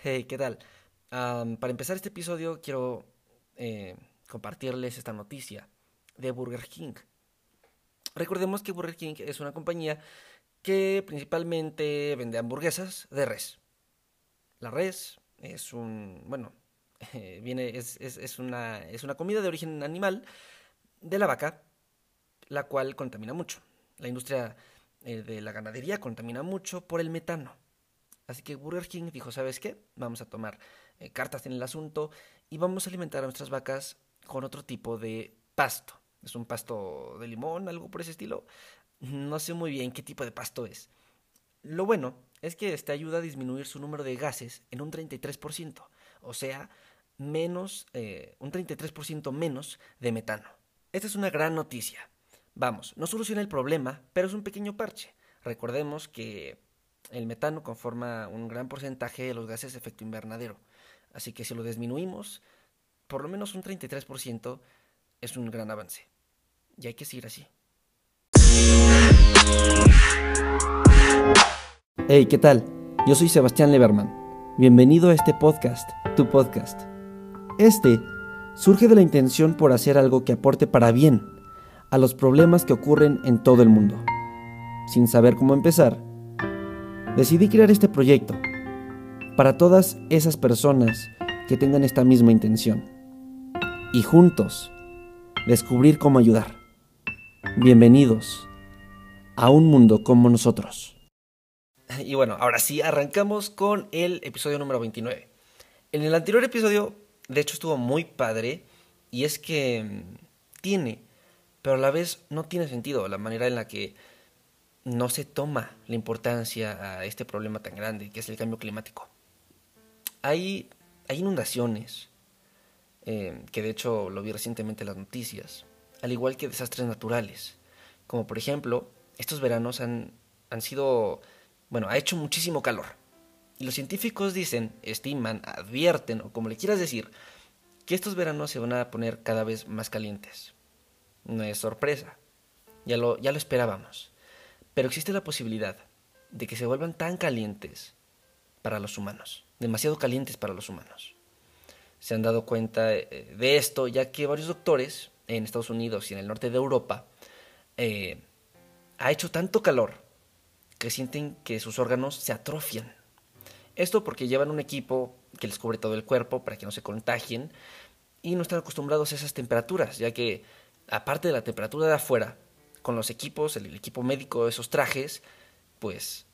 Hey, ¿qué tal? para empezar este episodio quiero eh, compartirles esta noticia de Burger King. Recordemos que Burger King es una compañía que principalmente vende hamburguesas de res. La res es un, bueno, viene, es, una, es una comida de origen animal de la vaca, la cual contamina mucho. La industria eh, de la ganadería contamina mucho por el metano. Así que Burger King dijo, ¿sabes qué? Vamos a tomar eh, cartas en el asunto y vamos a alimentar a nuestras vacas con otro tipo de pasto. Es un pasto de limón, algo por ese estilo. No sé muy bien qué tipo de pasto es. Lo bueno es que este ayuda a disminuir su número de gases en un 33%, o sea, menos, eh, un 33% menos de metano. Esta es una gran noticia. Vamos, no soluciona el problema, pero es un pequeño parche. Recordemos que el metano conforma un gran porcentaje de los gases de efecto invernadero. Así que si lo disminuimos, por lo menos un 33% es un gran avance. Y hay que seguir así. Hey, ¿qué tal? Yo soy Sebastián Leberman. Bienvenido a este podcast, tu podcast. Este surge de la intención por hacer algo que aporte para bien a los problemas que ocurren en todo el mundo. Sin saber cómo empezar, decidí crear este proyecto para todas esas personas que tengan esta misma intención y juntos descubrir cómo ayudar. Bienvenidos a un mundo como nosotros. Y bueno, ahora sí, arrancamos con el episodio número 29. En el anterior episodio, de hecho, estuvo muy padre y es que mm, tiene, pero a la vez no tiene sentido la manera en la que no se toma la importancia a este problema tan grande que es el cambio climático. Hay, inundaciones, eh, que de hecho lo vi recientemente en las noticias, al igual que desastres naturales, como por ejemplo, estos veranos han, han sido, bueno, ha hecho muchísimo calor. Y los científicos dicen, estiman, advierten, o como le quieras decir, que estos veranos se van a poner cada vez más calientes. No es sorpresa, ya lo, ya lo esperábamos. Pero existe la posibilidad de que se vuelvan tan calientes para los humanos, demasiado calientes para los humanos. Se han dado cuenta eh, de esto ya que varios doctores en Estados Unidos y en el norte de Europa eh, ha hecho tanto calor que sienten que sus órganos se atrofian. Esto porque llevan un equipo que les cubre todo el cuerpo para que no se contagien y no están acostumbrados a esas temperaturas, ya que aparte de la temperatura de afuera, con los equipos, el, equipo médico, esos trajes, pues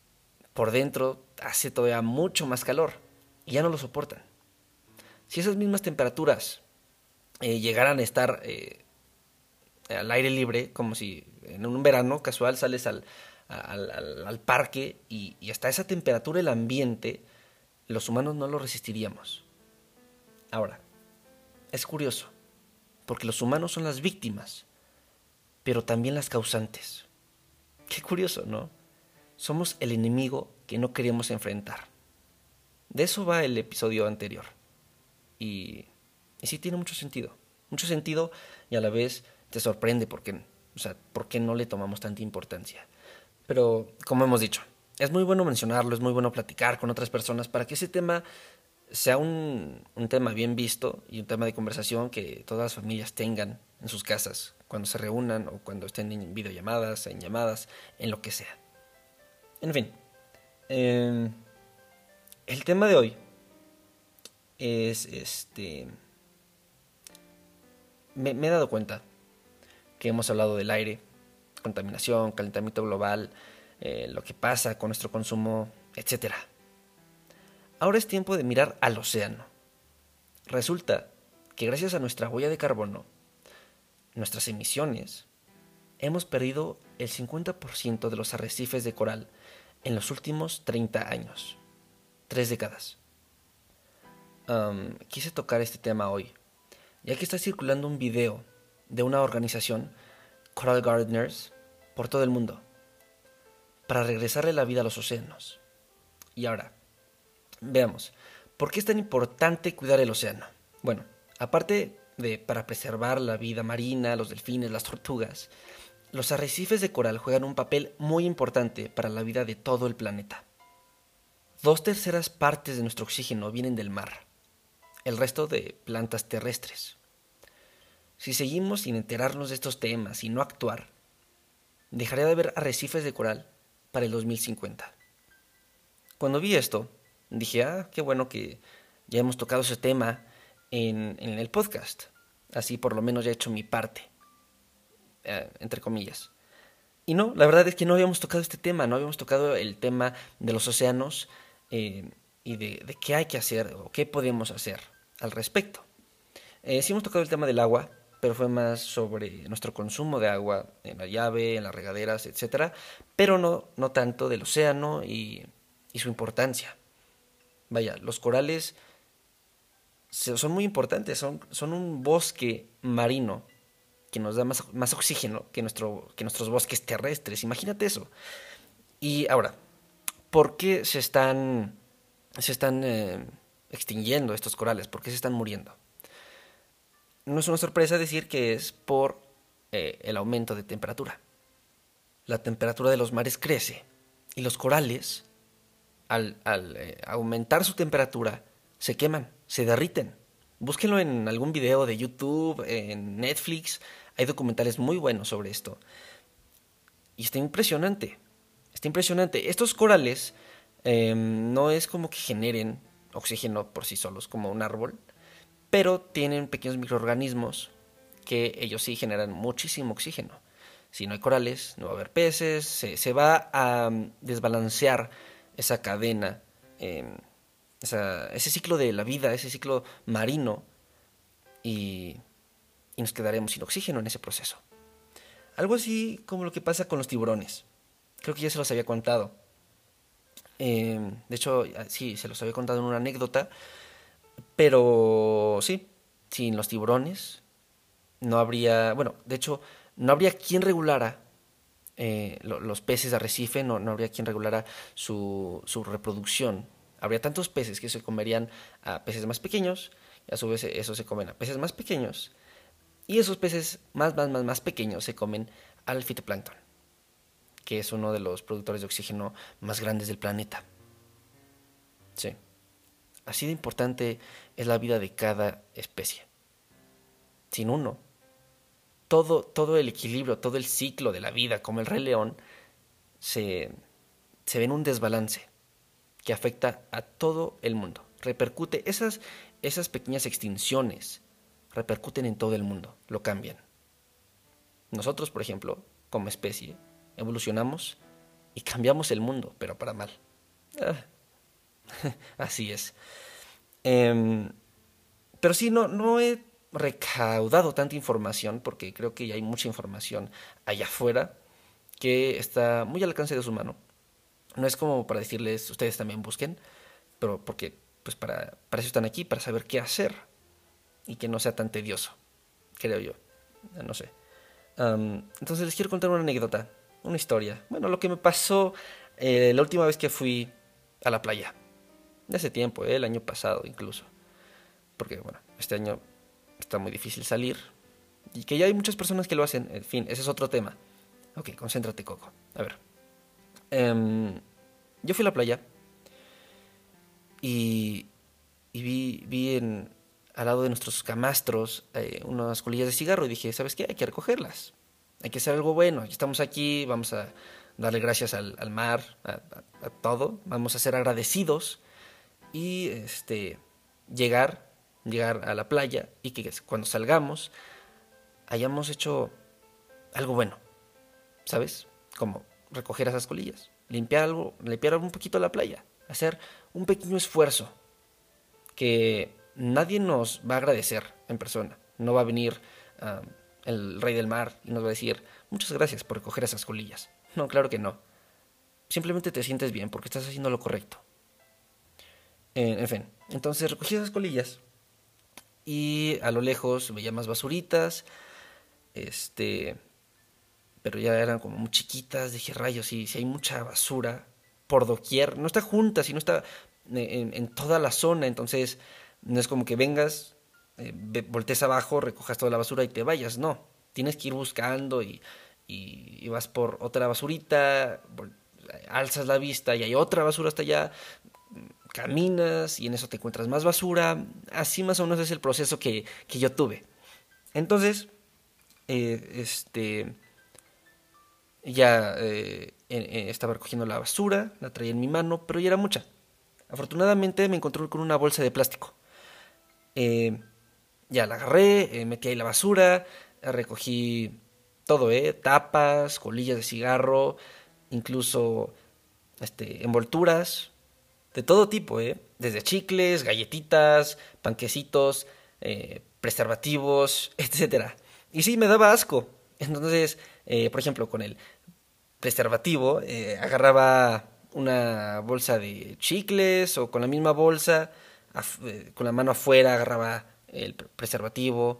por dentro hace todavía mucho más calor y ya no lo soportan. Si esas mismas temperaturas eh, llegaran a estar eh, al aire libre, como si en un verano casual sales al, parque y, y, hasta esa temperatura el ambiente, los humanos no lo resistiríamos. Ahora, es curioso, porque los humanos son las víctimas pero también las causantes. Qué curioso, ¿no? Somos el enemigo que no queremos enfrentar. De eso va el episodio anterior. Y, y sí tiene mucho sentido. Mucho sentido y a la vez te sorprende porque, o sea, por qué no le tomamos tanta importancia. Pero, como hemos dicho, es muy bueno mencionarlo, es muy bueno platicar con otras personas para que ese tema sea un, un tema bien visto y un tema de conversación que todas las familias tengan en sus casas, cuando se reúnan o cuando estén en videollamadas, en llamadas, en lo que sea. En fin, em, el tema de hoy es este... Me, he dado cuenta que hemos hablado del aire, contaminación, calentamiento global, eh, lo que pasa con nuestro consumo, etc. Ahora es tiempo de mirar al océano. Resulta que gracias a nuestra huella de carbono, nuestras emisiones, hemos perdido el 50% de los arrecifes de coral en los últimos 30 años, tres décadas. quise tocar este tema hoy, ya que está circulando un video de una organización, Coral Gardeners, por todo el mundo, para regresarle la vida a los océanos. Y ahora, veamos, ¿por qué es tan importante cuidar el océano? Bueno, aparte de, para preservar la vida marina, los delfines, las tortugas, los arrecifes de coral juegan un papel muy importante para la vida de todo el planeta. dos terceras partes de nuestro oxígeno vienen del mar, el resto de plantas terrestres. Si seguimos sin enterarnos de estos temas y no actuar, dejaría de haber arrecifes de coral para el 2050. Cuando vi esto, dije, ah, qué bueno que ya hemos tocado ese tema en, el podcast. Así por lo menos ya he hecho mi parte, eh, entre comillas. Y no, la verdad es que no habíamos tocado este tema, no habíamos tocado el tema de los océanos eh, y de, qué hay que hacer o qué podemos hacer al respecto. Eh, sí hemos tocado el tema del agua, pero fue más sobre nuestro consumo de agua en la llave, en las regaderas, etc. Pero no, no tanto del océano y, y su importancia. Vaya, los corales son muy importantes, son, son un bosque marino que nos da más, más oxígeno que, nuestro, que nuestros bosques terrestres. Imagínate eso. Y ahora, ¿por qué se están, se están eh, extinguiendo estos corales? ¿Por qué se están muriendo? No es una sorpresa decir que es por eh, el aumento de temperatura. La temperatura de los mares crece y los corales, al, eh, aumentar su temperatura, se queman, se derriten. Búsquenlo en algún video de YouTube, en Netflix, hay documentales muy buenos sobre esto. Y está impresionante. Está impresionante. Estos corales em, no es como que generen oxígeno por sí solos, como un árbol, pero tienen pequeños microorganismos que ellos sí generan muchísimo oxígeno. Si no hay corales, no va a haber peces, se, va a mm, desbalancear esa cadena, em, ese ciclo de la vida, ese ciclo marino, y nos quedaremos sin oxígeno en ese proceso. Algo así como lo que pasa con los tiburones. Creo que ya se los había contado. Em, de hecho, sí, se los había contado en una anécdota. Pero sí, sin los tiburones no habría, bueno, de hecho, no habría quien regulara eh, los peces de arrecife, no, no habría quien regulara su, su reproducción. Habría tantos peces que se comerían a peces más pequeños, y a su vez eso se comen a peces más pequeños, y esos peces más, más, más, más pequeños se comen al fitoplancton, que es uno de los productores de oxígeno más grandes del planeta. Sí. Así de importante es la vida de cada especie. Sin uno, todo, todo el equilibrio, todo el ciclo de la vida, como el rey león, se, se ve en un desbalance que afecta a todo el mundo. Repercute esas, esas pequeñas extinciones repercuten en todo el mundo, lo cambian. Nosotros, por ejemplo, como especie, evolucionamos y cambiamos el mundo, pero para mal. Ah, así es. Em, pero sí, no, no recaudado tanta información, porque creo que ya hay mucha información allá afuera que está muy al alcance de su mano. No es como para decirles, ustedes también busquen, pero porque pues para, para eso están aquí, para saber qué hacer y que no sea tan tedioso, creo yo. No sé. entonces les quiero contar una anécdota, una historia. Bueno, lo que me pasó eh, la última vez que fui a la playa. De hace tiempo, eh, el año pasado incluso. Porque, bueno, este año está muy difícil salir. Y que ya hay muchas personas que lo hacen. En fin, ese es otro tema. Ok, concéntrate, Coco. A ver. Em, yo fui a la playa. Y, vi, vi en, al lado de nuestros camastros eh, unas colillas de cigarro y dije, ¿sabes qué? Hay que recogerlas. Hay que hacer algo bueno. Estamos aquí, vamos a darle gracias al, mar, a, todo. Vamos a ser agradecidos y este, llegar, llegar a la playa y que cuando salgamos hayamos hecho algo bueno. ¿Sabes? Como recoger esas colillas, limpiar algo, limpiar un poquito la playa, hacer un pequeño esfuerzo que nadie nos va a agradecer en persona. No va a venir el rey del mar y nos va a decir, muchas gracias por recoger esas colillas. No, claro que no. Simplemente te sientes bien porque estás haciendo lo correcto. en fin, entonces recogí esas colillas y a lo lejos veía más basuritas, este, pero ya eran como muy chiquitas. Dije, rayos, si, si hay mucha basura por doquier, no está junta, sino está en toda la zona, entonces no es como que vengas, eh, voltees abajo, recojas toda la basura y te vayas, no. Tienes que ir buscando y, y, vas por otra basurita, alzas la vista y hay otra basura hasta allá. Caminas y en eso te encuentras más basura. Así más o menos es el proceso que, que yo tuve. Entonces, eh, este, ya eh, estaba recogiendo la basura, la traía en mi mano, pero ya era mucha. Afortunadamente me encontré con una bolsa de plástico. Eh, ya la agarré, metí ahí la basura, recogí todo, ¿eh? Tapas, colillas de cigarro, incluso este, envolturas, de todo tipo, ¿eh? Desde chicles, galletitas, panquecitos, eh, preservativos, etc. Y sí, me daba asco. Entonces, eh, por ejemplo, con el preservativo, eh, agarraba una bolsa de chicles o con la misma bolsa, con la mano afuera, agarraba el preservativo,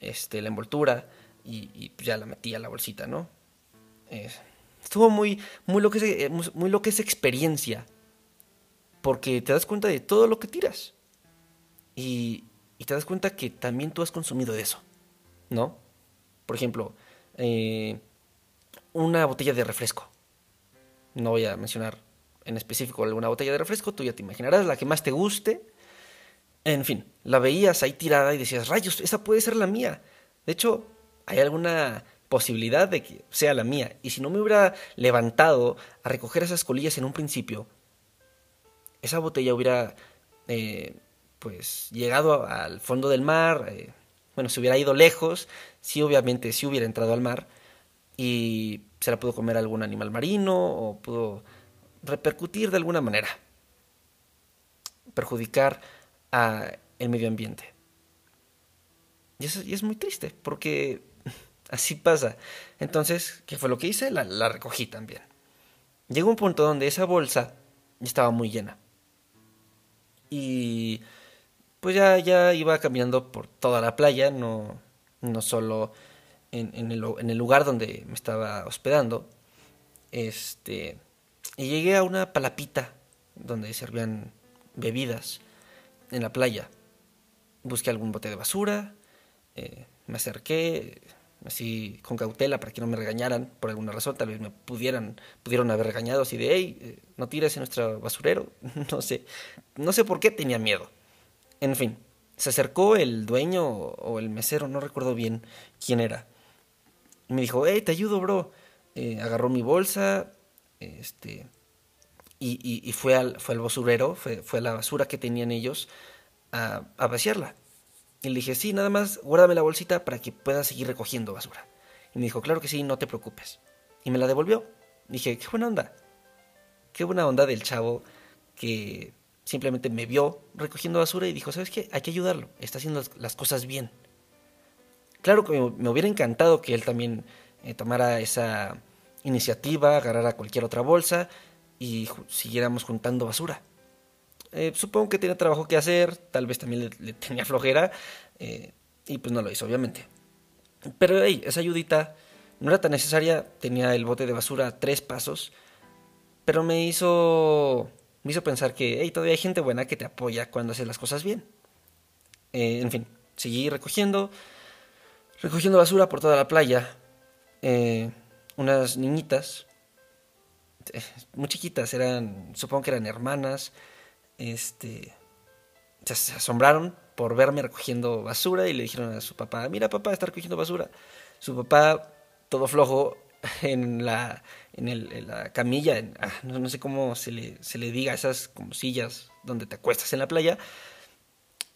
este, la envoltura y, ya la metía a la bolsita, ¿no? estuvo muy, muy, lo que muy lo que es experiencia porque te das cuenta de todo lo que tiras. Y, te das cuenta que también tú has consumido de eso, ¿no? Por ejemplo, eh, una botella de refresco. No voy a mencionar en específico alguna botella de refresco, tú ya te imaginarás la que más te guste. En fin, la veías ahí tirada y decías, rayos, esa puede ser la mía. De hecho, hay alguna posibilidad de que sea la mía. Y si no me hubiera levantado a recoger esas colillas en un principio, esa botella hubiera eh, pues llegado al fondo del mar, eh, bueno, se hubiera ido lejos, sí obviamente sí hubiera entrado al mar y se la pudo comer algún animal marino o pudo repercutir de alguna manera, perjudicar al medio ambiente. Y y es muy triste, porque así pasa. Entonces, ¿qué fue lo que hice? La, la recogí también. Llegó un punto donde esa bolsa estaba muy llena. Y pues ya, ya iba caminando por toda la playa, no, no solo en, el lugar donde me estaba hospedando. Este, y llegué a una palapita donde servían bebidas en la playa. Busqué algún bote de basura, eh, me acerqué, así con cautela para que no me regañaran por alguna razón, tal vez me pudieran, pudieron haber regañado así de, hey, eh, no tires en nuestro basurero, no sé, no sé por qué tenía miedo. En fin, se acercó el dueño o el mesero, no recuerdo bien quién era, y me dijo, hey, te ayudo, bro. Eh, agarró mi bolsa, este, y, y, fue, al, fue al basurero, fue, fue a la basura que tenían ellos a vaciarla. Y le dije, sí, nada más guárdame la bolsita para que pueda seguir recogiendo basura. Y me dijo, claro que sí, no te preocupes. Y me la devolvió. Dije, qué buena onda. Qué buena onda del chavo que simplemente me vio recogiendo basura y dijo, ¿sabes qué? Hay que ayudarlo. Está haciendo las cosas bien. Claro que me hubiera encantado que él también eh, tomara esa iniciativa, agarrara cualquier otra bolsa y siguiéramos juntando basura. Eh, supongo que tenía trabajo que hacer, tal vez también le, tenía flojera, eh, y pues no lo hizo, obviamente. Pero hey, esa ayudita no era tan necesaria, tenía el bote de basura a tres pasos, pero me hizo, me hizo pensar que hey, todavía hay gente buena que te apoya cuando haces las cosas bien. Eh, en fin, seguí recogiendo, recogiendo basura por toda la playa. unas niñitas, muy chiquitas, eran, supongo que eran hermanas, este, se asombraron por verme recogiendo basura y le dijeron a su papá, mira papá, está recogiendo basura. Su papá, todo flojo, en la, en, el, la camilla, ah, no, sé cómo se le, se le diga, esas como sillas donde te acuestas en la playa.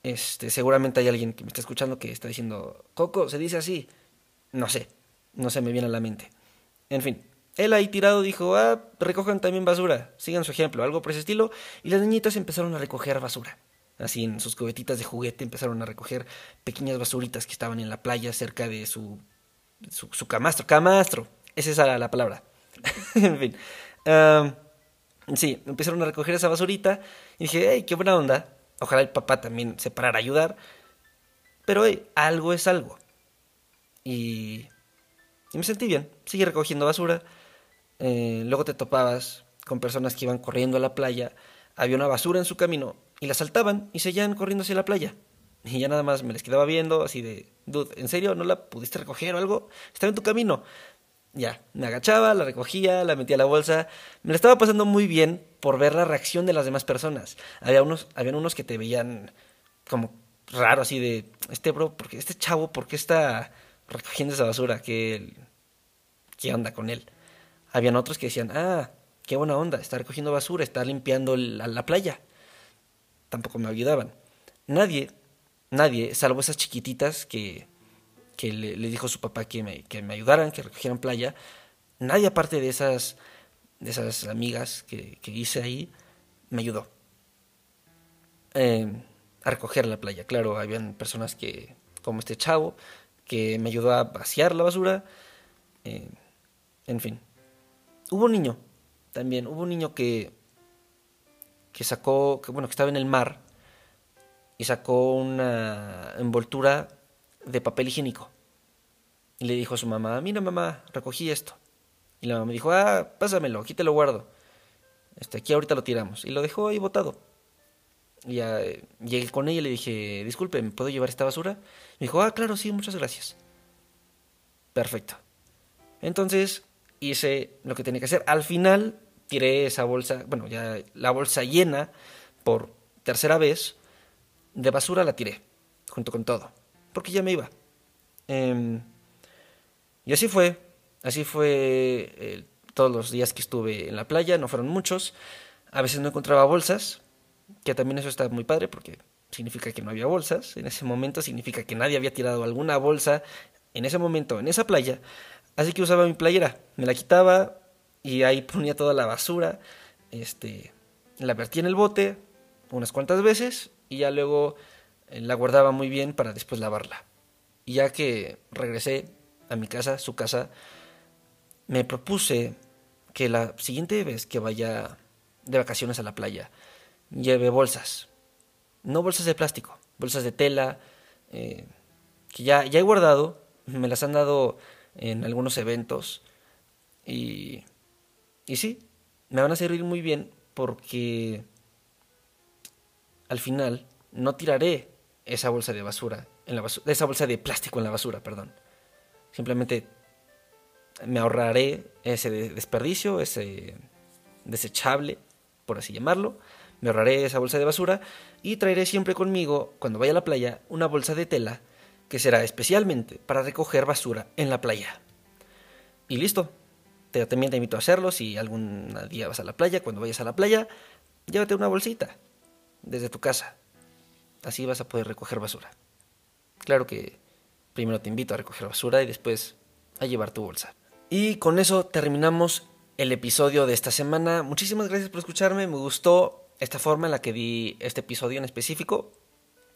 Este, seguramente hay alguien que me está escuchando que está diciendo, Coco, se dice así. No sé, no se me viene a la mente. En fin, él ahí tirado dijo, ah, recojan también basura, sigan su ejemplo, algo por ese estilo, y las niñitas empezaron a recoger basura. Así en sus cubetitas de juguete empezaron a recoger pequeñas basuritas que estaban en la playa cerca de su, su, camastro. Camastro, esa es la palabra. en fin. sí, empezaron a recoger esa basurita y dije, hey, qué buena onda. Ojalá el papá también se parara a ayudar. Pero hey, algo es algo. Y, y me sentí bien. Seguí recogiendo basura. Eh, luego te topabas con personas que iban corriendo a la playa, había una basura en su camino y la saltaban y seguían corriendo hacia la playa. Y ya nada más me les quedaba viendo, así de, dude, ¿en serio no la pudiste recoger o algo? Estaba en tu camino. Ya, me agachaba, la recogía, la metía a la bolsa. Me la estaba pasando muy bien por ver la reacción de las demás personas. Había unos, habían unos que te veían como raro, así de, este bro, porque este chavo, ¿por qué está recogiendo esa basura? ¿Qué, qué onda con él? Habían otros que decían, ah, qué buena onda, está recogiendo basura, está limpiando la, la playa. Tampoco me ayudaban. Nadie, nadie, salvo esas chiquititas que que le, dijo su papá que me, que me ayudaran, que recogieran playa. Nadie aparte de esas, de esas amigas que, hice ahí me ayudó eh, a recoger la playa. Claro, habían personas que, como este chavo, que me ayudó a vaciar la basura. Eh, en fin. Hubo un niño, también, hubo un niño que, que sacó, que bueno, que estaba en el mar y sacó una envoltura de papel higiénico. Y le dijo a su mamá, mira mamá, recogí esto. Y la mamá dijo, ah, pásamelo, aquí te lo guardo. Este, aquí ahorita lo tiramos. Y lo dejó ahí botado. Y ya eh, llegué con ella y le dije, disculpe, ¿me puedo llevar esta basura? Me dijo, ah, claro, sí, muchas gracias. Perfecto. Entonces hice lo que tenía que hacer. Al final tiré esa bolsa, bueno, ya la bolsa llena por tercera vez de basura la tiré, junto con todo porque ya me iba. Em, y así fue, así fue eh, todos los días que estuve en la playa, no fueron muchos. A veces no encontraba bolsas, que también eso está muy padre porque significa que no había bolsas. En ese momento significa que nadie había tirado alguna bolsa en ese momento en esa playa. Así que usaba mi playera, me la quitaba y ahí ponía toda la basura. Este, la vertía en el bote unas cuantas veces y ya luego eh, la guardaba muy bien para después lavarla. Y ya que regresé a mi casa, su casa, me propuse que la siguiente vez que vaya de vacaciones a la playa, lleve bolsas. No bolsas de plástico, bolsas de tela, eh, que ya, ya he guardado, me las han dado en algunos eventos. Y, y sí, me van a servir muy bien porque al final no tiraré esa bolsa de basura, en la esa bolsa de plástico en la basura, perdón. Simplemente me ahorraré ese desperdicio, ese desechable, por así llamarlo. Me ahorraré esa bolsa de basura y traeré siempre conmigo, cuando vaya a la playa, una bolsa de tela que será especialmente para recoger basura en la playa. Y listo. Te, también te invito a hacerlo si algún día vas a la playa, cuando vayas a la playa, llévate una bolsita desde tu casa Así vas a poder recoger basura. Claro que primero te invito a recoger basura y después a llevar tu bolsa. Y con eso terminamos el episodio de esta semana. Muchísimas gracias por escucharme. Me gustó esta forma en la que di este episodio en específico.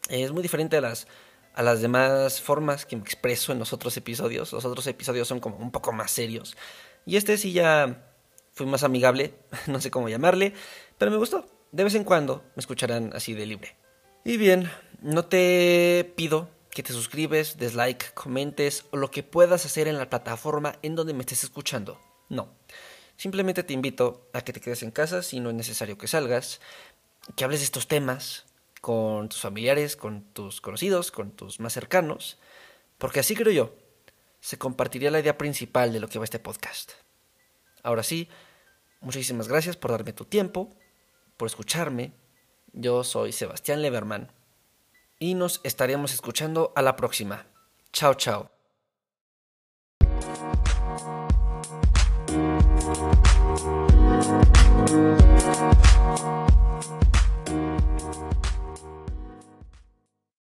Es muy diferente a las, a las demás formas que me expreso en los otros episodios. Los otros episodios son como un poco más serios. Y este sí ya fue más amigable, no sé cómo llamarle, pero me gustó. De vez en cuando me escucharán así de libre. Y bien, no te pido que te suscribes, dislike, comentes o lo que puedas hacer en la plataforma en donde me estés escuchando. No. Simplemente te invito a que te quedes en casa si no es necesario que salgas, que hables de estos temas con tus familiares, con tus conocidos, con tus más cercanos, porque así creo yo, se compartiría la idea principal de lo que va este podcast. Ahora sí, muchísimas gracias por darme tu tiempo, por escucharme yo soy Sebastián Leverman y nos estaremos escuchando a la próxima. Chao, chao.